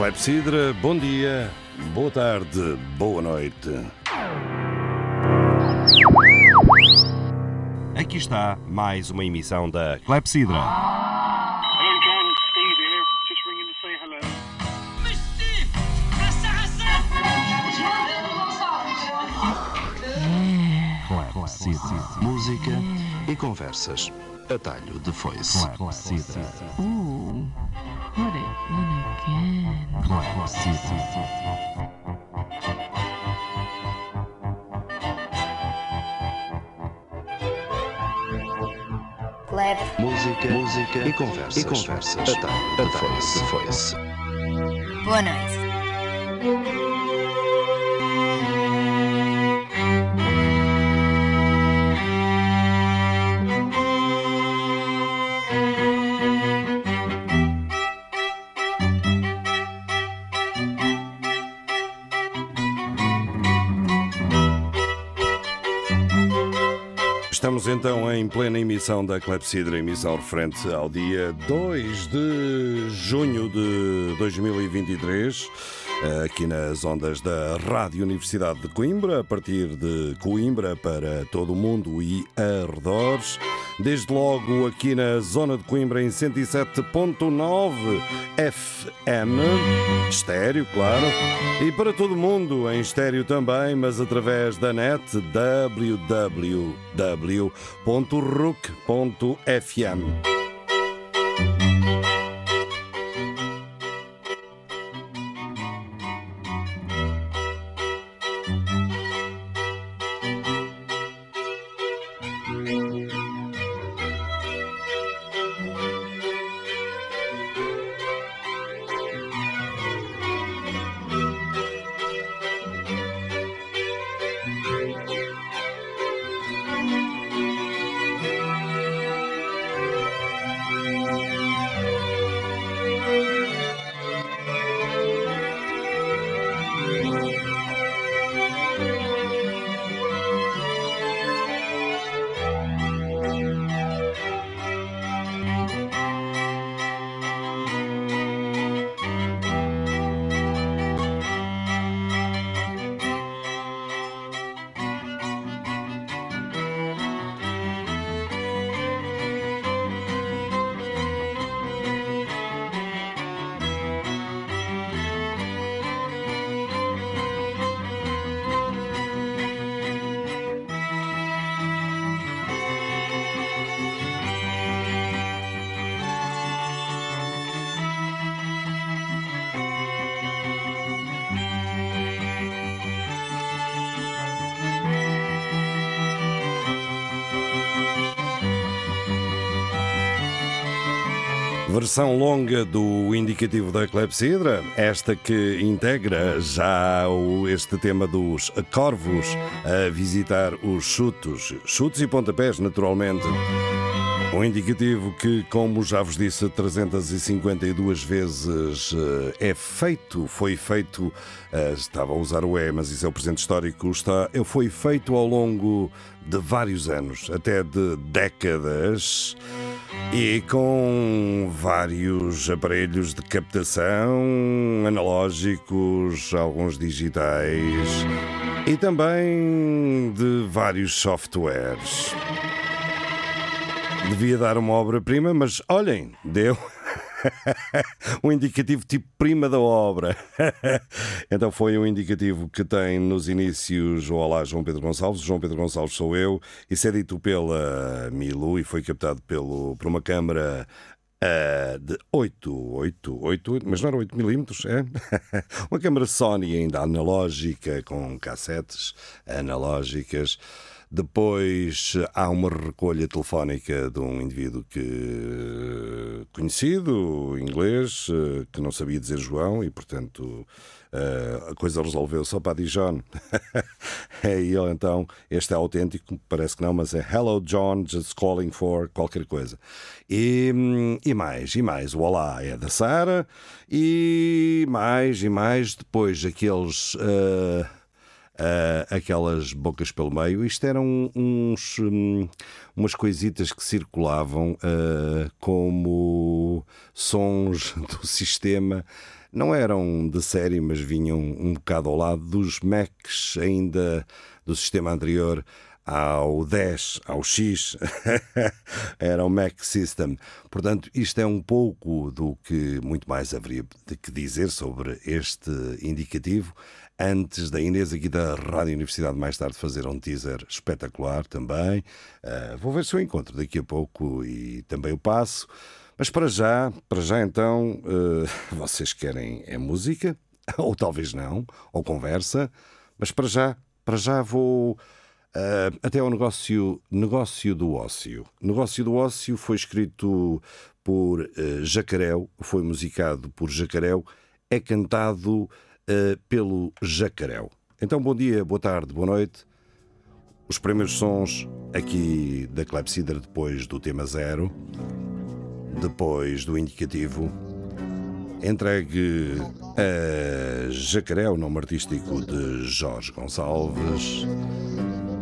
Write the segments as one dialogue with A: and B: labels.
A: Clepsidra, bom dia, boa tarde, boa noite. Aqui está mais uma emissão da Clepsidra.
B: Clepsidra. Música e conversas. Atalho de foice. Clepsidra.
C: In
D: Clap.
B: Música, música e conversas. E conversas. Atalho de foice. De foice.
D: Boa noite.
A: Plena emissão da Clepsidra, emissão referente ao dia 2 de junho de 2023, aqui nas ondas da Rádio Universidade de Coimbra, a partir de Coimbra para todo o mundo e arredores. Desde logo aqui na zona de Coimbra em 107.9 FM, estéreo, claro, e para todo mundo em estéreo também, mas através da net www.rook.fm. Versão longa do indicativo da Clepsidra, esta que integra já este tema dos corvos a visitar os chutos, chutos e pontapés, naturalmente. Um indicativo que, como já vos disse, 352 vezes eh, é feito, foi feito, eh, estava a usar o E, mas isso é o presente histórico, está, foi feito ao longo de vários anos, até de décadas. E com vários aparelhos de captação analógicos, alguns digitais e também de vários softwares. Devia dar uma obra-prima, mas olhem, deu. um indicativo tipo prima da obra. então foi um indicativo que tem nos inícios Olá João Pedro Gonçalves. João Pedro Gonçalves sou eu. Isso é dito pela Milu e foi captado pelo, por uma câmara ah, de 8, 8, 8, mas não era 8 milímetros, é? uma câmara Sony ainda analógica, com cassetes analógicas. Depois há uma recolha telefónica de um indivíduo que conhecido, inglês, que não sabia dizer João e, portanto, eh, a coisa resolveu só para Dijon. e ele então, este é autêntico, parece que não, mas é Hello John, just calling for qualquer coisa. E, e mais, e mais, o Olá é da Sara, e mais, e mais, depois aqueles. eh, ah, aquelas bocas pelo meio. Isto eram uns, hum, umas coisitas que circulavam ah, como sons do sistema não eram de série, mas vinham um bocado ao lado dos Macs ainda do sistema anterior ao 10, ao X, era o Mac System. Portanto, isto é um pouco do que muito mais haveria de que dizer sobre este indicativo. Antes da Inês aqui da Rádio Universidade mais tarde fazer um teaser espetacular também. Uh, vou ver se eu encontro daqui a pouco e também o passo. Mas para já, para já então, uh, vocês querem é música, ou talvez não, ou conversa, mas para já, para já vou Uh, até ao negócio, negócio do Ócio. Negócio do Ócio foi escrito por uh, Jacaréu, foi musicado por Jacaréu, é cantado uh, pelo Jacaréu. Então, bom dia, boa tarde, boa noite. Os primeiros sons aqui da Clepsidra, depois do tema zero, depois do indicativo, entregue a Jacaréu, nome artístico de Jorge Gonçalves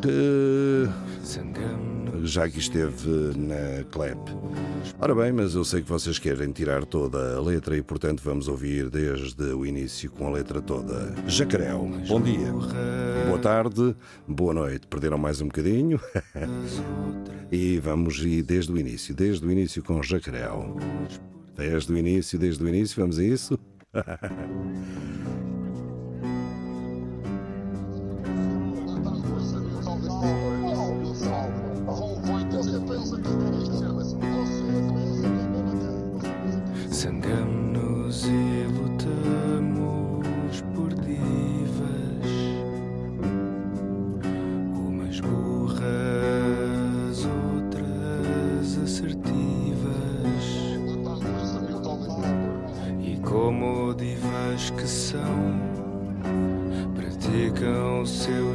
A: que já aqui esteve na CLEP. Ora bem, mas eu sei que vocês querem tirar toda a letra e, portanto, vamos ouvir desde o início com a letra toda. Jacaréu, bom dia, boa tarde, boa noite. Perderam mais um bocadinho? e vamos ir desde o início, desde o início com Jacaréu. Desde o início, desde o início, vamos a isso?
E: Sangamos e lutamos por divas, umas burras, outras assertivas. E como divas que são, praticam o seu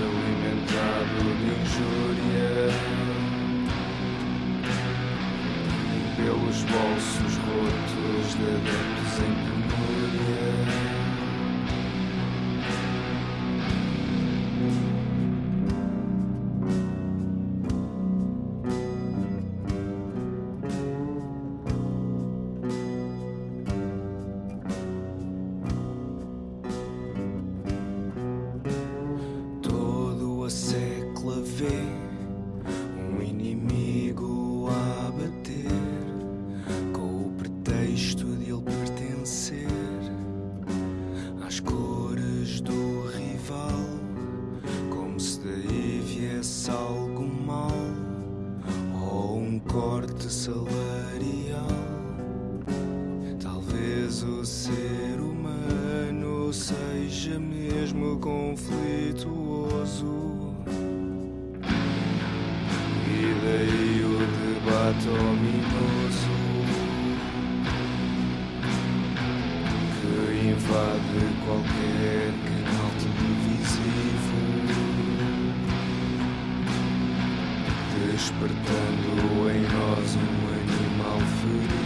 E: alimentado de injúria pelos bolsos rotos de adeptos em penúria. Ominoso que invade qualquer canal televisivo, despertando em nós um animal ferido.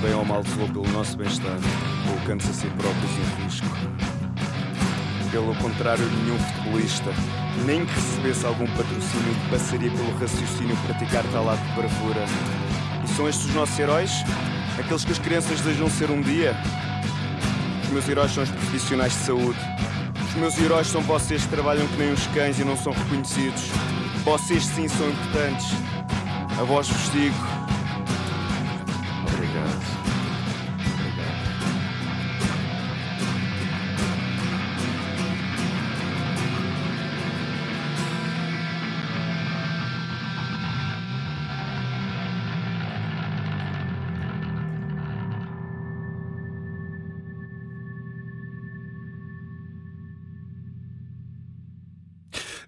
F: Bem ou mal zelou pelo nosso bem-estar, colocando-se a si próprios em risco. Pelo contrário, nenhum futebolista, nem que recebesse algum patrocínio, passaria pelo raciocínio praticar tal ato de bravura. E são estes os nossos heróis? Aqueles que as crianças desejam ser um dia? Os meus heróis são os profissionais de saúde. Os meus heróis são vocês que trabalham que nem os cães e não são reconhecidos. Vocês sim são importantes. A vós vos digo.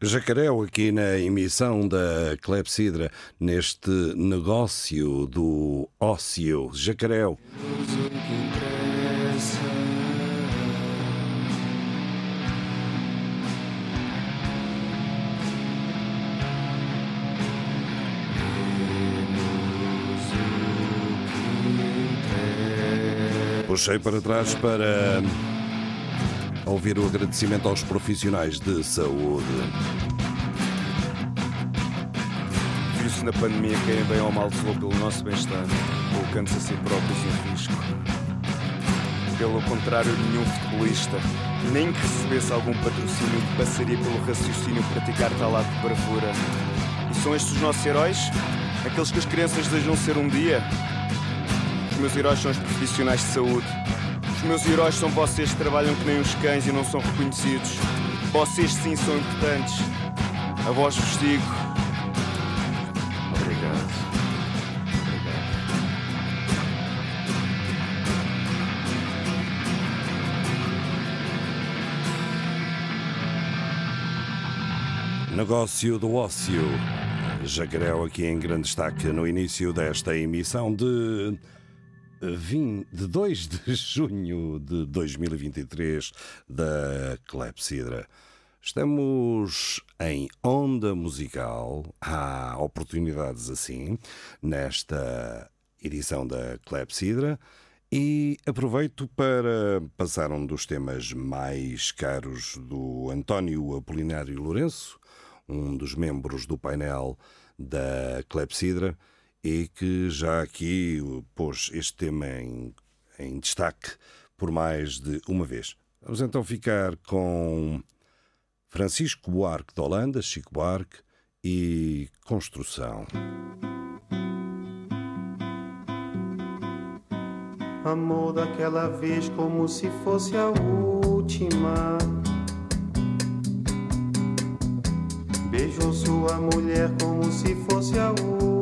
A: Jacaréu aqui na emissão da Clepsidra, neste negócio do ócio. Jacaréu. Puxei para trás para ouvir o agradecimento aos profissionais de saúde.
F: Viu-se na pandemia quem bem ou mal zelou pelo nosso bem-estar, colocando-se a si próprios em risco. Pelo contrário, nenhum futebolista, nem que recebesse algum patrocínio, passaria pelo raciocínio praticar tal ato de bravura. E são estes os nossos heróis? Aqueles que as crianças desejam ser um dia? Os meus heróis são os profissionais de saúde. Os meus heróis são vocês que trabalham que nem os cães e não são reconhecidos. Vocês sim são importantes. A vós vos digo. Obrigado. Obrigado.
A: Negócio do ócio. Jacaréu aqui em grande destaque no início desta emissão de, 20 de 2 de junho de 2023 da Clepsidra. Estamos em onda musical, há oportunidades assim nesta edição da Clepsidra. E aproveito para passar um dos temas mais caros do António Apolinário Lourenço, um dos membros do painel da Clepsidra e que já aqui pôs este tema em, em destaque por mais de uma vez. Vamos então ficar com Francisco Buarque de Holanda, Chico Buarque e Construção.
G: Amor daquela vez como se fosse a última. Beijou sua mulher como se fosse a última.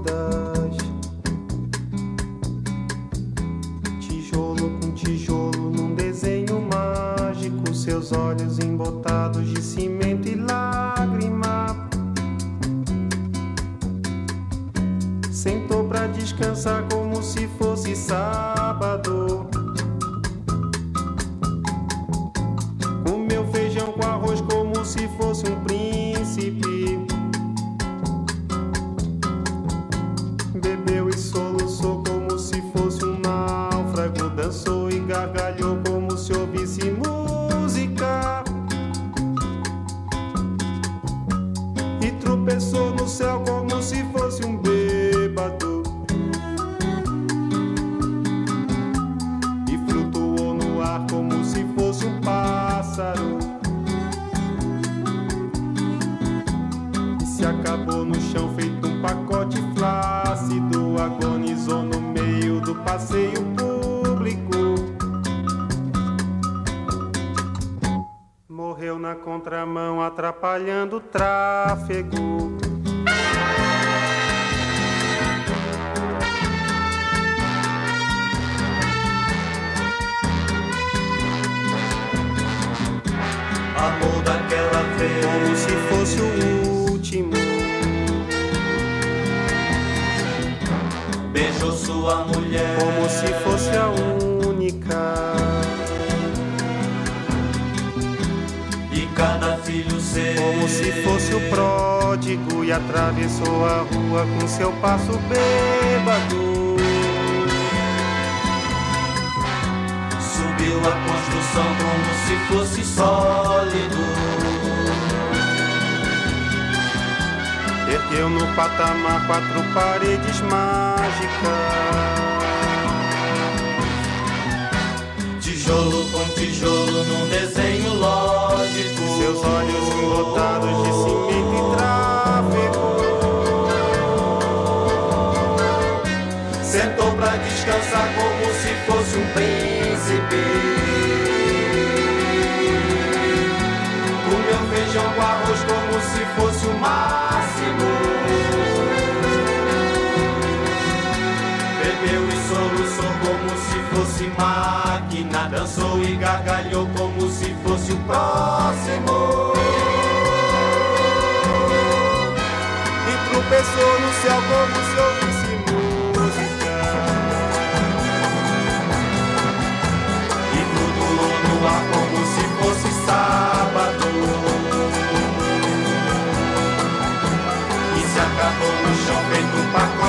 G: Descansar como se fosse sábado.
H: Pra descansar como se fosse um príncipe. Comeu feijão com arroz como se fosse o máximo. Bebeu e soluçou como se fosse máquina. Dançou e gargalhou como se fosse o próximo.
G: E tropeçou no céu como se ouvisse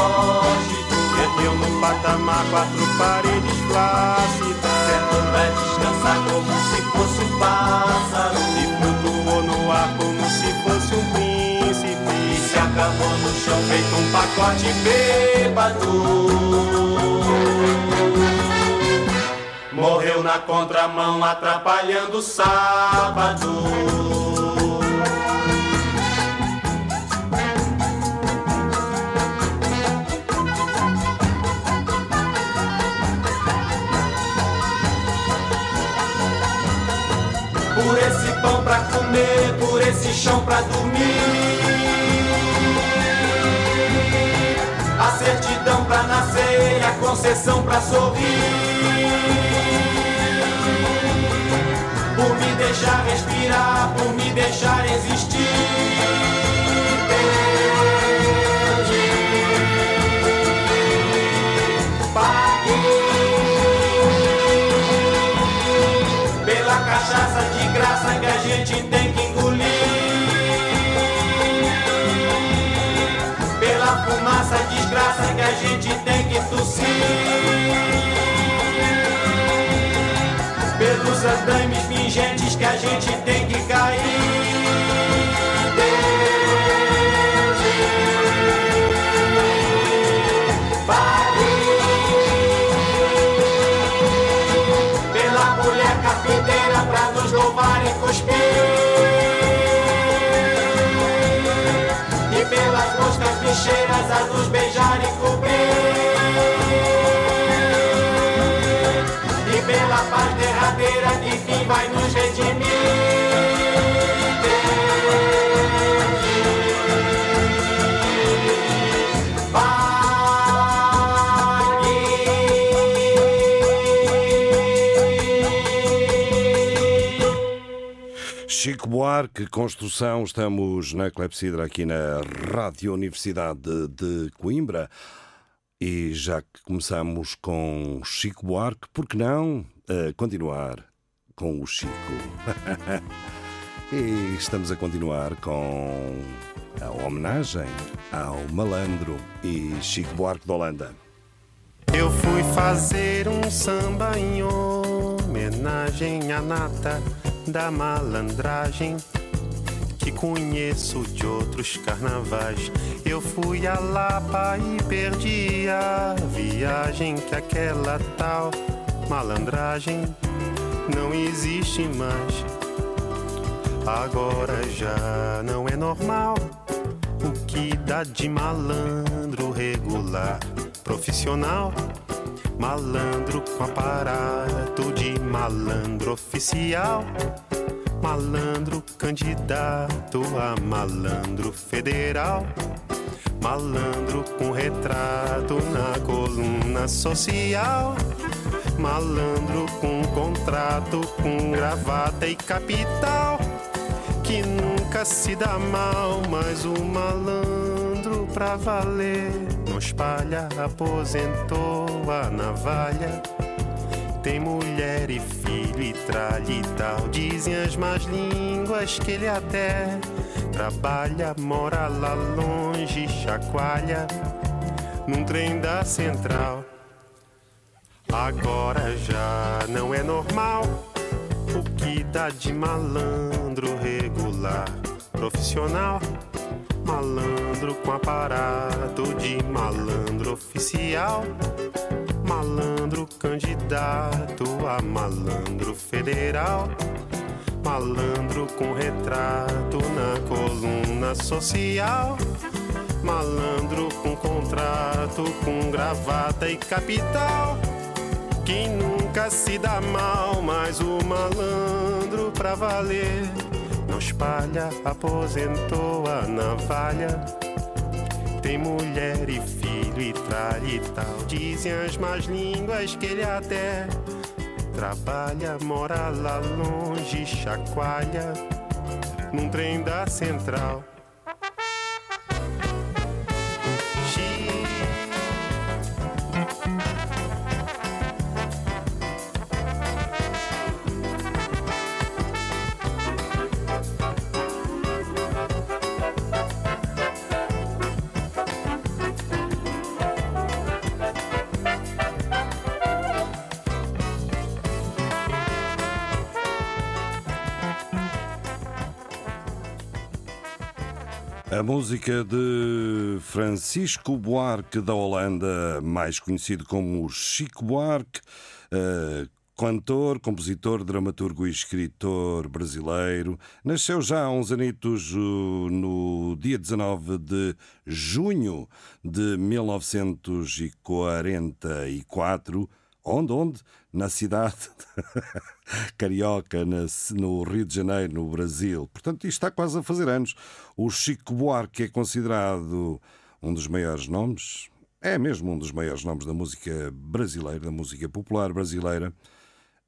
H: lógico.
G: Perdeu no patamar quatro paredes flácidas.
H: Sentou pra descansar como se fosse um pássaro.
G: E flutuou no ar como se fosse um príncipe.
H: E se acabou no chão feito um pacote bêbado. Morreu na contramão atrapalhando o sábado. E a concessão pra sorrir. Por me deixar respirar, por me deixar existir. Paguei pela cachaça de graça que a gente tem desgraça que a gente tem que tossir. Pelos andames pingentes que a gente tem que cair. Paguei pela mulher carpinteira pra nos louvar e cuspir. E pelas moscas bicheiras a nos E pela paz derradeira que fim vai nos redimir.
A: Chico Buarque, construção, estamos na Clepsidra aqui na Rádio Universidade de Coimbra. E já que começamos com Chico Buarque, por que não eh, continuar com o Chico? e estamos a continuar com a homenagem ao malandro e Chico Buarque de Holanda.
G: Eu fui fazer um samba em homenagem à nata da malandragem que conheço de outros carnavais. Eu fui a Lapa e perdi a viagem que aquela tal malandragem não existe mais. Agora já não é normal o que dá de malandro regular, profissional. Malandro com aparato de malandro oficial. Malandro candidato a malandro federal. Malandro com retrato na coluna social. Malandro com contrato, com gravata e capital. Que nunca se dá mal, mas o malandro pra valer. Espalha, aposentou a navalha. Tem mulher e filho e tralha e tal. Dizem as más línguas que ele até trabalha, mora lá longe, chacoalha num trem da central. Agora já não é normal o que dá de malandro regular, profissional. Malandro com aparato de malandro oficial. Malandro candidato a malandro federal. Malandro com retrato na coluna social. Malandro com contrato, com gravata e capital. Quem nunca se dá mal, mas o malandro pra valer. Espalha, aposentou a navalha. Tem mulher e filho e tralha e tal. Dizem as más línguas que ele até trabalha, mora lá longe, chacoalha num trem da central.
A: Música de Francisco Buarque da Holanda, mais conhecido como Chico Buarque, uh, cantor, compositor, dramaturgo e escritor brasileiro. Nasceu já há uns anitos no dia 19 de junho de 1944. Onde? Onde? Na cidade carioca, no Rio de Janeiro, no Brasil. Portanto, isto está quase a fazer anos. O Chico Buarque é considerado um dos maiores nomes, é mesmo um dos maiores nomes da música brasileira, da música popular brasileira.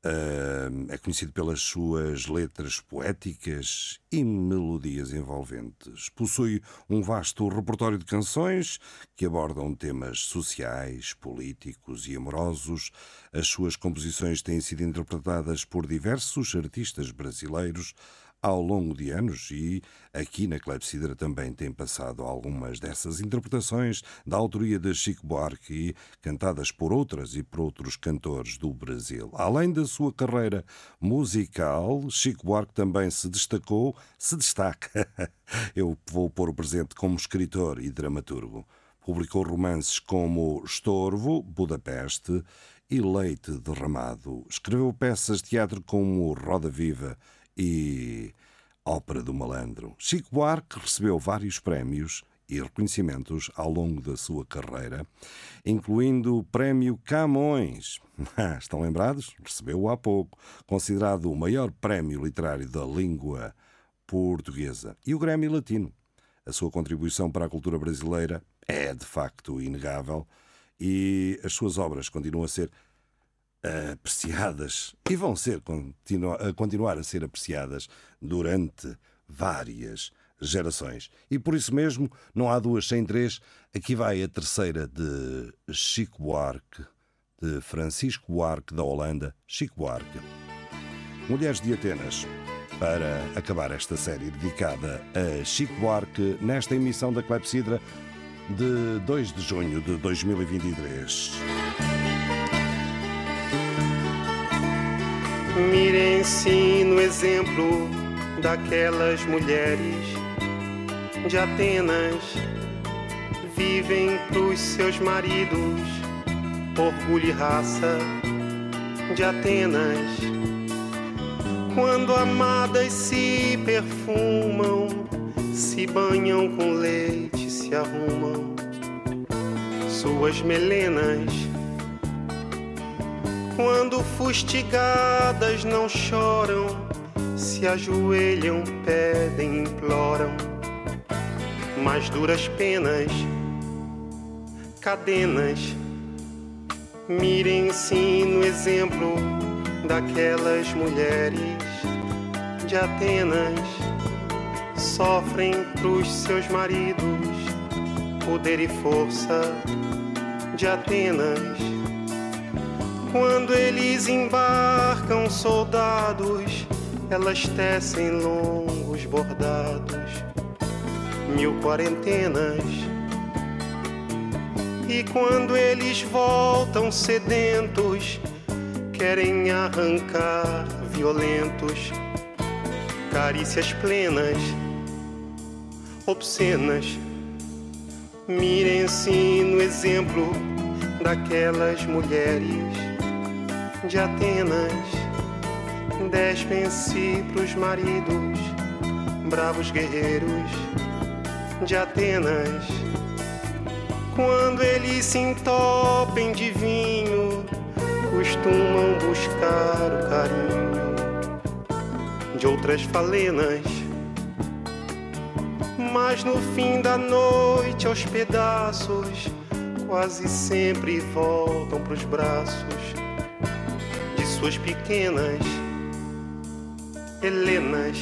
A: É conhecido pelas suas letras poéticas e melodias envolventes. Possui um vasto repertório de canções que abordam temas sociais, políticos e amorosos. As suas composições têm sido interpretadas por diversos artistas brasileiros ao longo de anos e aqui na Clepsidra também tem passado algumas dessas interpretações da autoria de Chico Buarque cantadas por outras e por outros cantores do Brasil. Além da sua carreira musical, Chico Buarque também se destacou, se destaca, eu vou pôr o presente como escritor e dramaturgo. Publicou romances como Estorvo, Budapeste e Leite Derramado. Escreveu peças de teatro como Roda Viva, e Ópera do Malandro. Chico Buarque recebeu vários prémios e reconhecimentos ao longo da sua carreira, incluindo o Prémio Camões. Estão lembrados? Recebeu-o há pouco, considerado o maior prémio literário da língua portuguesa, e o Grêmio Latino. A sua contribuição para a cultura brasileira é de facto inegável e as suas obras continuam a ser apreciadas e vão ser continu continuar a ser apreciadas durante várias gerações. E por isso mesmo, não há duas sem três. Aqui vai a terceira de Chico Buarque, de Francisco Buarque da Holanda, Chico Buarque. Mulheres de Atenas. para acabar esta série dedicada a Chico Buarque nesta emissão da Clepsidra de 2 de junho de 2023.
G: Mirem-se no exemplo daquelas mulheres de Atenas. Vivem pros seus maridos, orgulho e raça de Atenas. Quando amadas se perfumam, se banham com leite, se arrumam suas melenas quando fustigadas não choram, se ajoelham, pedem, imploram, mais duras penas, cadenas. Mirem-se no exemplo daquelas mulheres de Atenas, sofrem pros seus maridos poder e força de Atenas quando eles embarcam soldados, elas tecem longos bordados, mil quarentenas. E quando eles voltam sedentos, querem arrancar violentos, carícias plenas, obscenas. Mirem-se no exemplo daquelas mulheres de Atenas despem-se pros maridos, bravos guerreiros de Atenas. Quando eles se entopem de vinho, costumam buscar o carinho de outras falenas. Mas no fim da noite, aos pedaços, quase sempre voltam pros braços suas pequenas Helenas.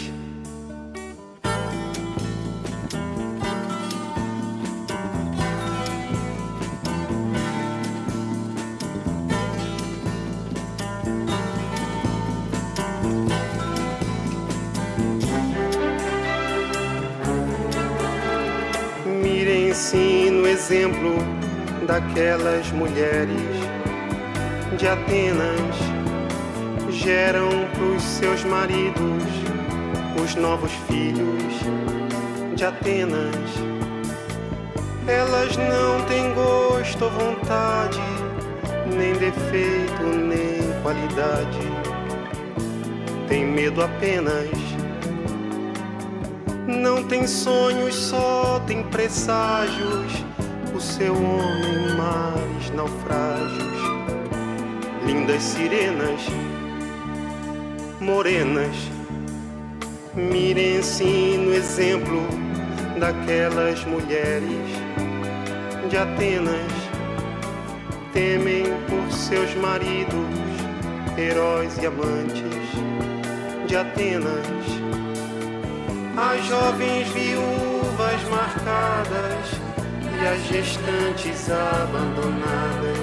G: Mirem-se no exemplo daquelas mulheres de Atenas geram pros seus maridos os novos filhos de Atenas. Elas não têm gosto ou vontade, nem defeito, nem qualidade. Tem medo apenas. Não tem sonhos, só tem presságios. O seu homem, mares, naufrágios, lindas sirenas morenas. Mirem-se no exemplo daquelas mulheres de Atenas. Temem por seus maridos, heróis e amantes de Atenas. As jovens viúvas marcadas e as gestantes abandonadas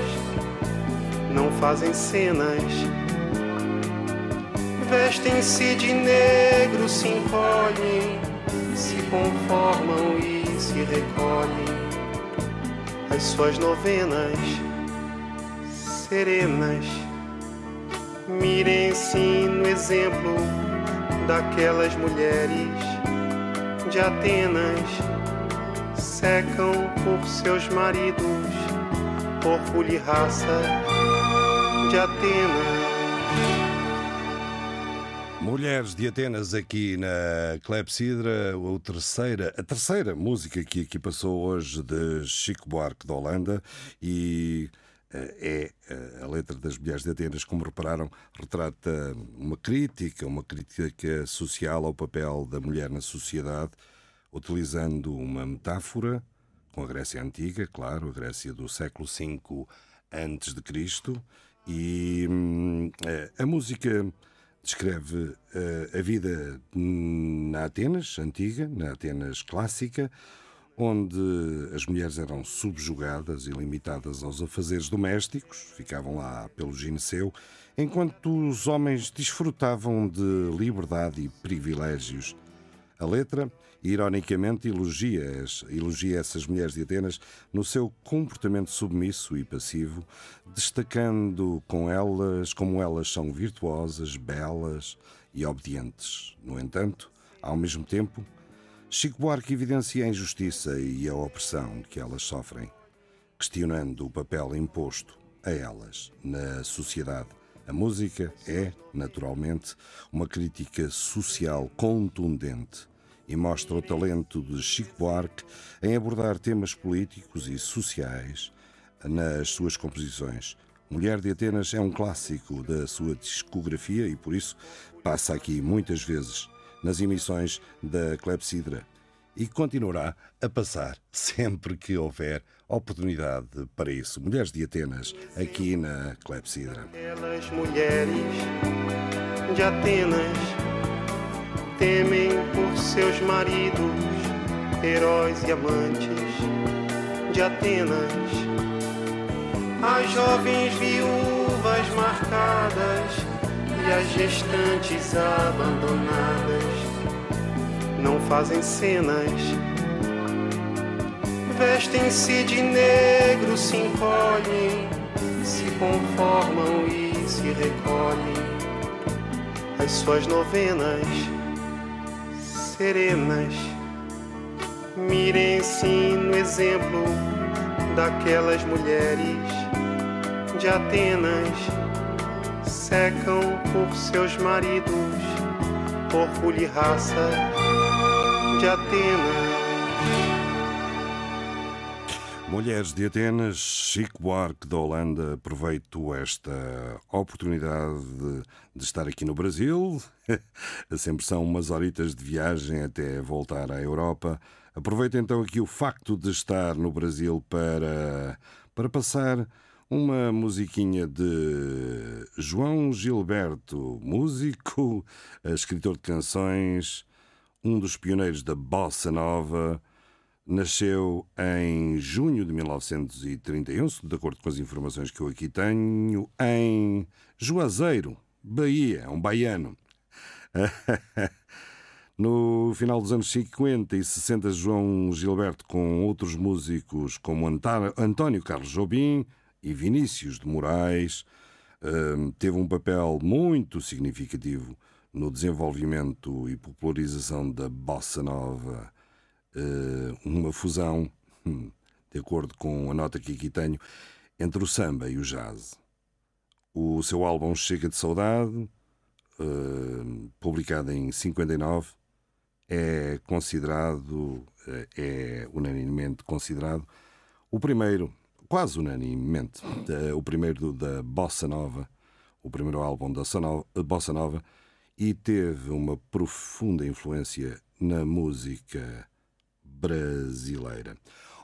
G: não fazem cenas vestem-se de negro, se encolhem, se conformam e se recolhem. As suas novenas serenas, mirem-se no exemplo daquelas mulheres de Atenas, secam por seus maridos, orgulho e raça de Atenas.
A: Mulheres de Atenas aqui na Clepsidra, o terceira, a terceira música que aqui passou hoje de Chico Buarque da Holanda e eh, é eh, a letra das Mulheres de Atenas, como repararam, retrata uma crítica, uma crítica social ao papel da mulher na sociedade, utilizando uma metáfora com a Grécia Antiga, claro, a Grécia do século V antes de Cristo, e hum, eh, a música descreve uh, a vida na Atenas antiga, na Atenas clássica, onde as mulheres eram subjugadas e limitadas aos afazeres domésticos, ficavam lá pelo gineceu, enquanto os homens desfrutavam de liberdade e privilégios. A letra, ironicamente, elogia, elogia essas mulheres de Atenas no seu comportamento submisso e passivo, destacando com elas como elas são virtuosas, belas e obedientes. No entanto, ao mesmo tempo, Chico Buarque evidencia a injustiça e a opressão que elas sofrem, questionando o papel imposto a elas na sociedade. A música é, naturalmente, uma crítica social contundente e mostra o talento de Chico Buarque em abordar temas políticos e sociais nas suas composições. Mulher de Atenas é um clássico da sua discografia e por isso passa aqui muitas vezes nas emissões da Clepsidra e continuará a passar sempre que houver oportunidade para isso. Mulheres de Atenas, aqui na Clepsidra.
G: Aquelas mulheres de Atenas temem por seus maridos, heróis e amantes de Atenas. As jovens viúvas marcadas e as gestantes abandonadas não fazem cenas. Vestem-se de negro, se encolhem, se conformam e se recolhem. As suas novenas serenas, mirem-se no exemplo daquelas mulheres de Atenas secam por seus maridos, orgulho e raça de Atenas.
A: Mulheres de Atenas, Chico Buarque da Holanda, aproveito esta oportunidade de, de, estar aqui no Brasil. Sempre são umas horitas de viagem até voltar à Europa. Aproveito então aqui o facto de estar no Brasil para, para passar uma musiquinha de João Gilberto, músico, escritor de canções, um dos pioneiros da bossa nova. Nasceu em junho de 1931, de acordo com as informações que eu aqui tenho, em Juazeiro, Bahia, um baiano. No final dos anos 50 e 60, João Gilberto, com outros músicos como António Carlos Jobim, e Vinícius de Moraes hum, teve um papel muito significativo no desenvolvimento e popularização da bossa nova, hum, uma fusão, hum, de acordo com a nota que aqui tenho, entre o samba e o jazz. O seu álbum Chega de Saudade, publicado em 59, é considerado, é unanimemente considerado, o primeiro quase unanimemente, o primeiro da Bossa Nova, o primeiro álbum da Bossa Nova, e teve uma profunda influência na música brasileira.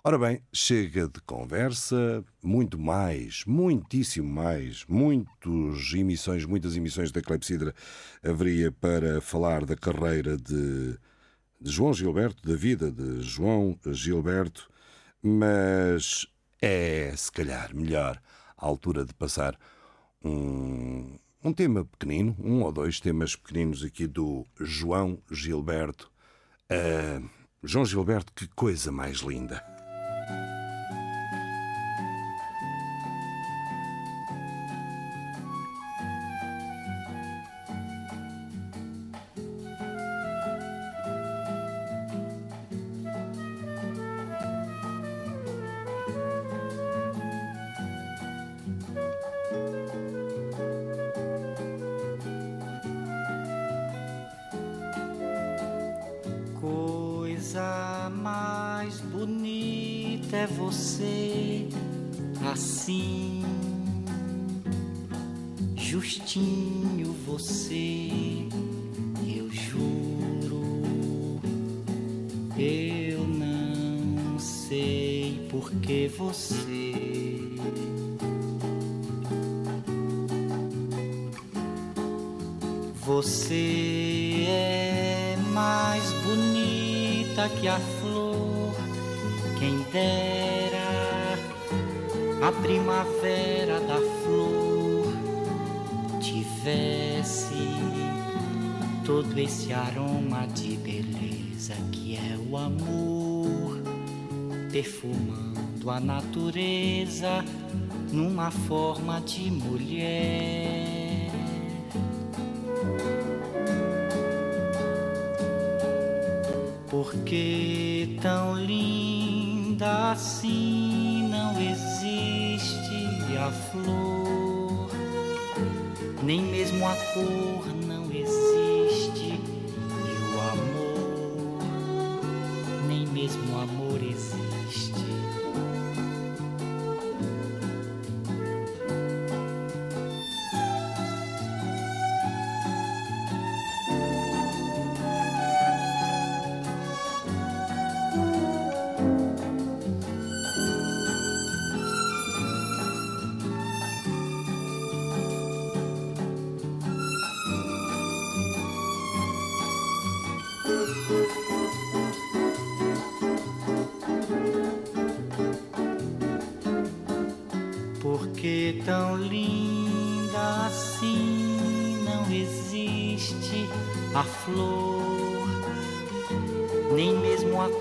A: Ora bem, chega de conversa, muito mais, muitíssimo mais, muitas emissões, muitas emissões da Clepsidra haveria para falar da carreira de, de João Gilberto, da vida de João Gilberto, mas é, se calhar, melhor a altura de passar um, um tema pequenino, um ou dois temas pequeninos aqui do João Gilberto. Uh, João Gilberto, que coisa mais linda!
I: Amor, perfumando a natureza numa forma de mulher. Porque tão linda assim não existe a flor, nem mesmo a cor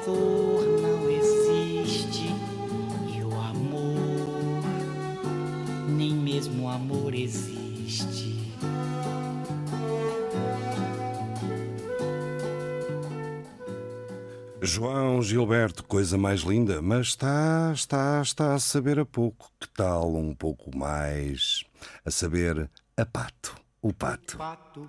I: mesmo a cor não existe, e o amor, nem mesmo o amor existe.
A: João Gilberto, coisa mais linda, mas está, está, está a saber a pouco. Que tal um pouco mais a saber a pato, o pato?
I: pato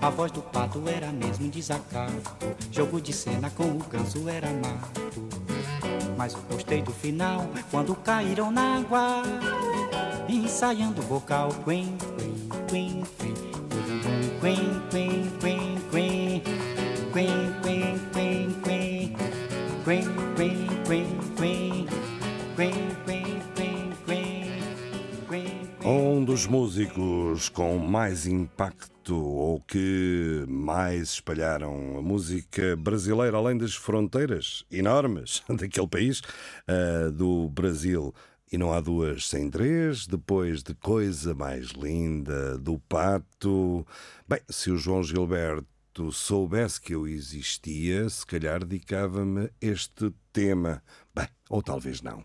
I: A voz do pato era mesmo desacato. Jogo de cena com o ganso era mato. Mas eu gostei do final, quando caíram na água. Ensaiando o vocal. Quen, quen, quen, quen. Quen, quen, quen, quen. Quen, quen, quen, quen. Quen, quen, quen, quen. Quen, quen, quen.
A: Um dos músicos com mais impacto ou que mais espalharam a música brasileira além das fronteiras enormes daquele país, uh, do Brasil. E não há duas sem três, depois de Coisa Mais Linda, do Pato. Bem, se o João Gilberto soubesse que eu existia, se calhar dedicava-me este tema. Bem, ou talvez não.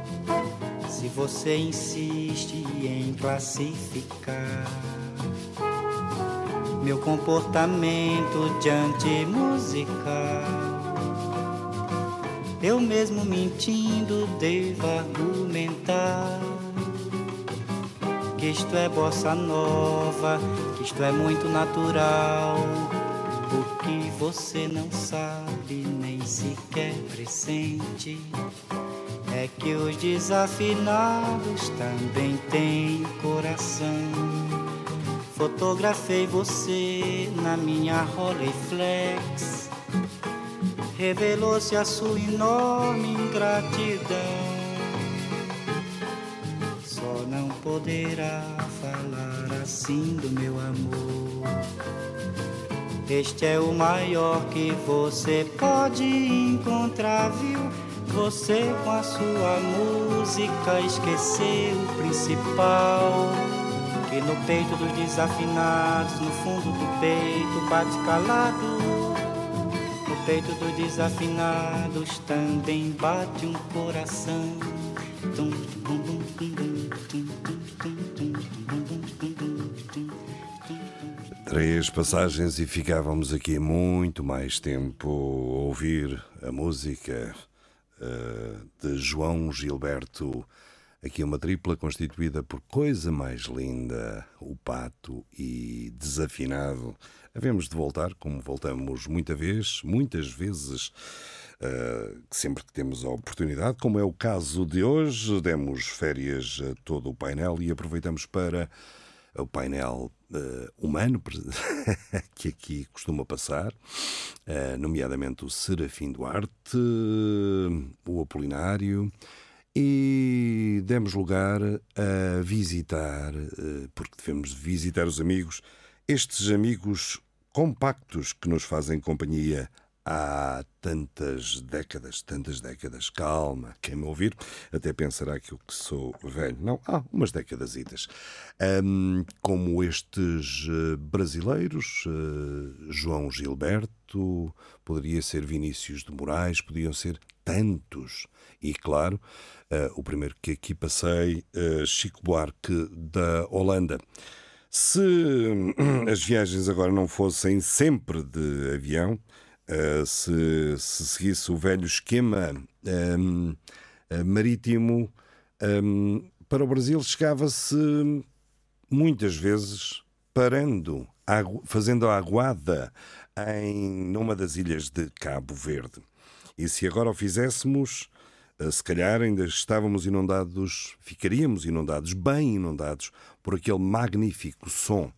I: Você insiste em classificar meu comportamento diante musical, eu mesmo mentindo devo argumentar que isto é bossa nova, que isto é muito natural. O que você não sabe, nem sequer pressente, é que os desafinados também têm coração. Fotografei você na minha Rolleiflex. Revelou-se a sua enorme ingratidão. Só não poderá falar assim do meu amor. Este é o maior que você pode encontrar, viu? Você com a sua música esqueceu o principal. Que no peito dos desafinados, no fundo do peito, bate calado. No peito dos desafinados também bate um coração. Tum, tum, tum, tum, tum, tum.
A: Três passagens e ficávamos aqui muito mais tempo a ouvir a música eh, de João Gilberto. Aqui uma tripla constituída por Coisa Mais Linda, O Pato e Desafinado. Havemos de voltar, como voltamos muita vez, muitas vezes, eh, sempre que temos a oportunidade, como é o caso de hoje. Demos férias a todo o painel e aproveitamos para o painel eh, humano que aqui costuma passar, eh, nomeadamente o Serafim Duarte, o Apolinário, e demos lugar a visitar, eh, porque devemos visitar os amigos, estes amigos compactos que nos fazem companhia há tantas décadas, tantas décadas. Calma, quem me ouvir até pensará que eu que sou velho. Não, há umas décadasitas. Ahm, como estes eh, brasileiros, eh, João Gilberto, poderia ser Vinícius de Moraes, podiam ser tantos. E claro, eh, o primeiro que aqui passei, eh, Chico Buarque da Holanda. Se hum, as viagens agora não fossem sempre de avião, eh, se, se seguisse o velho esquema hum, eh, marítimo, hum, para o Brasil chegava-se muitas vezes parando, fazendo a aguada em numa das ilhas de Cabo Verde. E se agora o fizéssemos, eh, se calhar ainda estávamos inundados, ficaríamos inundados, bem inundados, por aquele magnífico som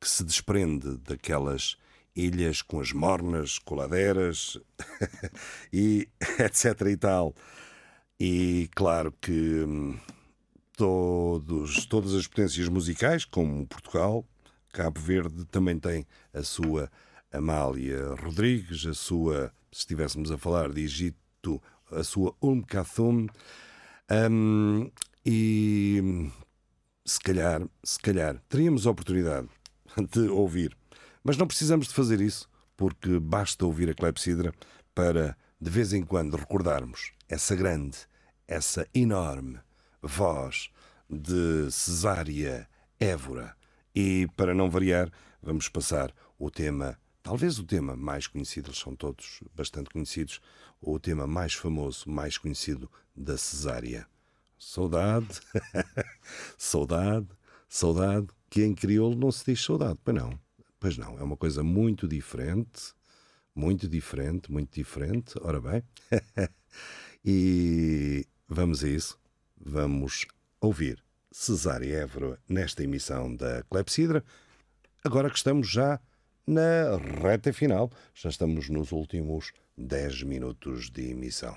A: que se desprende daquelas ilhas com as mornas, coladeiras e etc e tal. E claro que hum, todos, todas as potências musicais, como Portugal, Cabo Verde também tem a sua Amália Rodrigues, a sua, se estivéssemos a falar de Egito, a sua Umm Kulthum, hum, e se calhar, se calhar, teríamos a oportunidade de ouvir. Mas não precisamos de fazer isso, porque basta ouvir a clepsidra para, de vez em quando, recordarmos essa grande, essa enorme voz de Cesária Évora. E, para não variar, vamos passar o tema, talvez o tema mais conhecido, eles são todos bastante conhecidos, ou o tema mais famoso, mais conhecido da Cesária. Saudade, saudade, saudade, que em crioulo não se diz saudade, pois não. Pois não, é uma coisa muito diferente, muito diferente, muito diferente. Ora bem, e vamos a isso. Vamos ouvir Cesária Évora nesta emissão da Clepsidra. Agora que estamos já na reta final, já estamos nos últimos 10 minutos de emissão.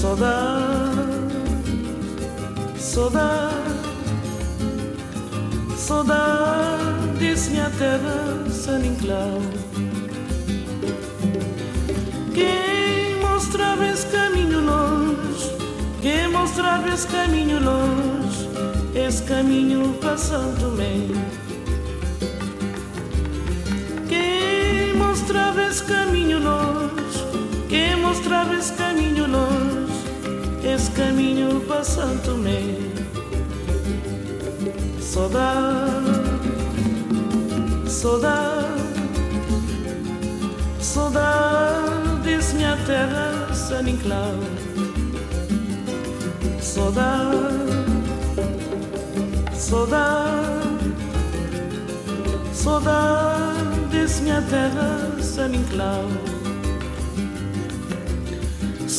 J: Saudade, saudade, saudade desse minha terra, San Inclau. Quem mostrava esse caminho longe, quem mostrava esse caminho longe, esse caminho São Tomé. Quem mostrava esse caminho longe, quem mostrava esse caminho longe, esse caminho para São Tomé. Saudade, saudade, saudade desse minha terra, San Inclau. Saudade, saudade, saudade desse minha terra, San Inclau.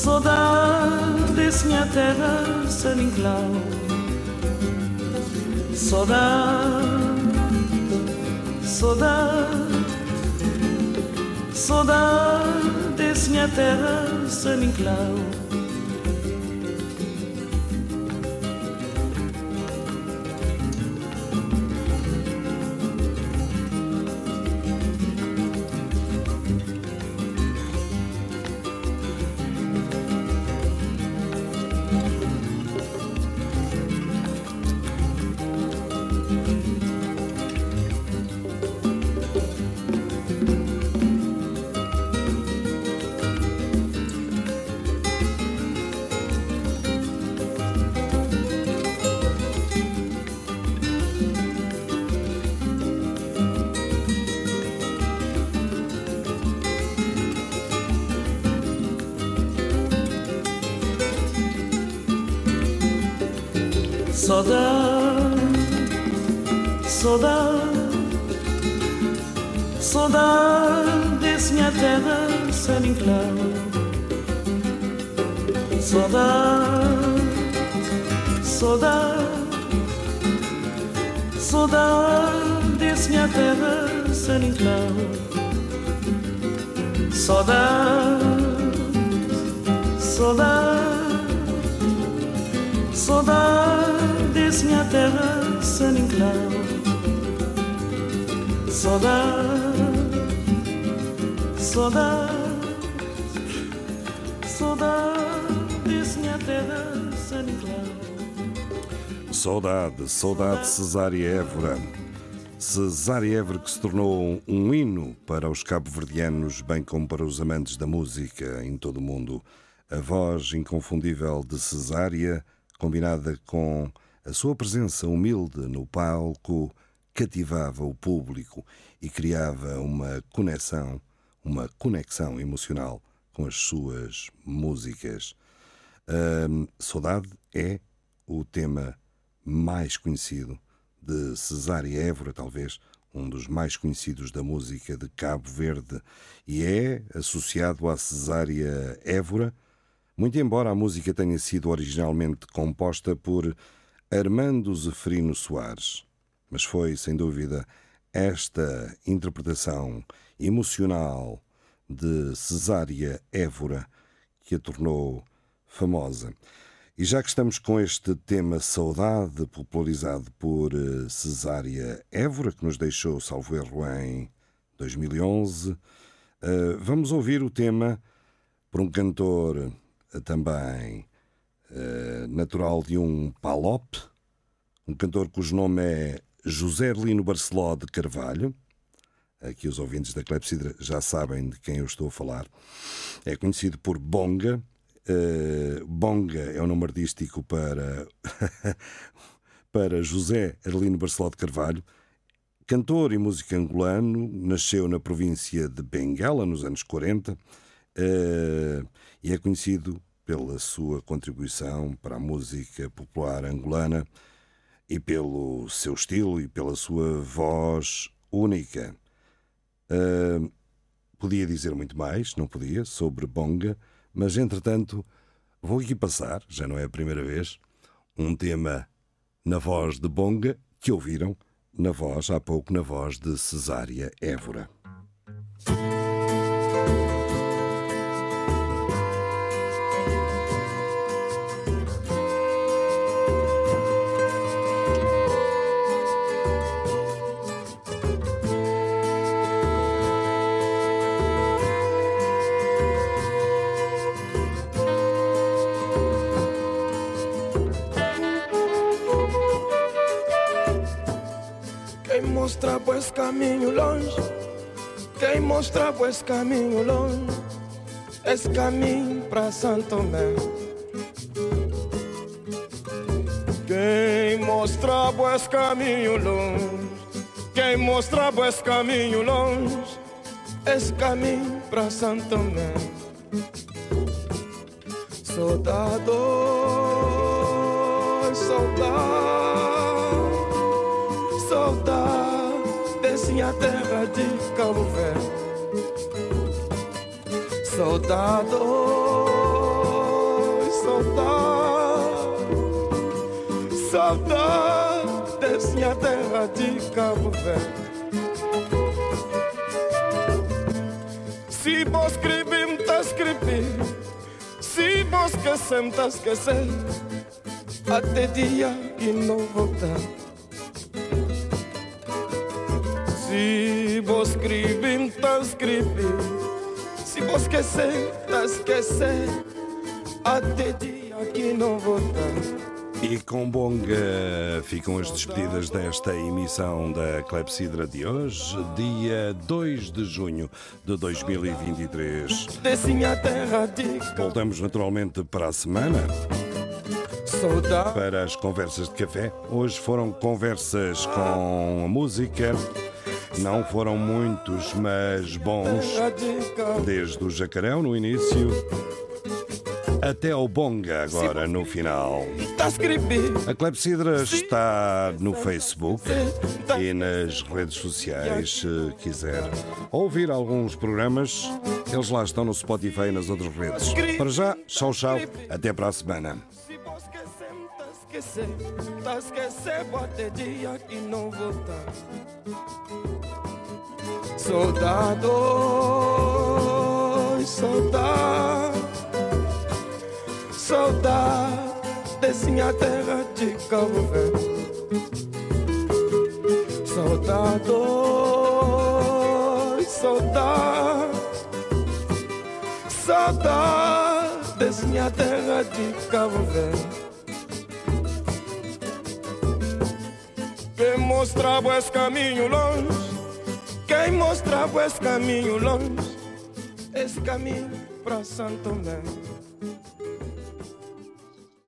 J: saudade desse minha terra, San Inclau. Saudade, saudade, saudade desse minha terra, San Saudade, saudade, saudade desse minha terra, San Inclau. Saudade, saudade, saudade desse minha terra, San Inclau. Saudade, saudade, saudade Saudade, saudade
A: de Cesária Évora. Cesária Évora que se tornou um hino para os cabo-verdianos, bem como para os amantes da música em todo o mundo. A voz inconfundível de Cesária, combinada com a sua presença humilde no palco, cativava o público e criava uma conexão, uma conexão emocional com as suas músicas. Saudade é o tema mais conhecido de Cesária Évora, talvez um dos mais conhecidos da música de Cabo Verde, e é associado à Cesária Évora, muito embora a música tenha sido originalmente composta por Armando Zeferino Soares. Mas foi, sem dúvida, esta interpretação emocional de Cesária Évora que a tornou famosa. E já que estamos com este tema Saudade, popularizado por eh, Cesária Évora, que nos deixou, salvo erro, em 2011, eh, vamos ouvir o tema por um cantor eh, também natural de um Palop, um cantor cujo nome é José Erlino Barceló de Carvalho. Aqui os ouvintes da Clepsidra já sabem de quem eu estou a falar. É conhecido por Bonga. Eh, Bonga é o nome artístico para, para José Erlino Barceló de Carvalho. Cantor e músico angolano, nasceu na província de Benguela nos anos 40 eh, e é conhecido pela sua contribuição para a música popular angolana e pelo seu estilo e pela sua voz única. Uh, podia dizer muito mais, não podia, sobre Bonga, mas entretanto vou aqui passar, já não é a primeira vez, um tema na voz de Bonga que ouviram na voz, há pouco, na voz de Cesária Évora.
K: Caminho longe, quem mostrava esse caminho longe, esse caminho para Santo Tomé. Quem mostrava esse caminho longe, quem mostrava esse caminho longe, esse caminho para Santo Tomé. Soldado, soldado de Cabo Verde. Saudade, oi, saudade, saudade desse minha terra de Cabo Verde. Se vos escrever, tá escrever. Se vos esquecer, tá esquecer. Até dia que não voltar. Tá. Se vos esquecer, tá esquecer. Até dia que não voltar.
A: E com Bonga ficam as despedidas desta emissão da Clepsidra de hoje, dia 2 de junho de 2023.
K: Desse minha terra de
A: Voltamos naturalmente para a semana para as conversas de café. Hoje foram conversas com a música. Não foram muitos, mas bons. Desde o jacarão no início até ao bonga agora no final. A Clepsidra está no Facebook e nas redes sociais, se quiser ouvir alguns programas. Eles lá estão no Spotify e nas outras redes. Para já, tchau, tchau. Até para a semana.
K: Soldado, soldado, saudade desse terra de Cabo Verde. Saudade, saudade minha terra de Cabo Verde. Quem mostrava esse caminho longe, quem mostrava esse caminho longe, esse caminho para Santo Tomé.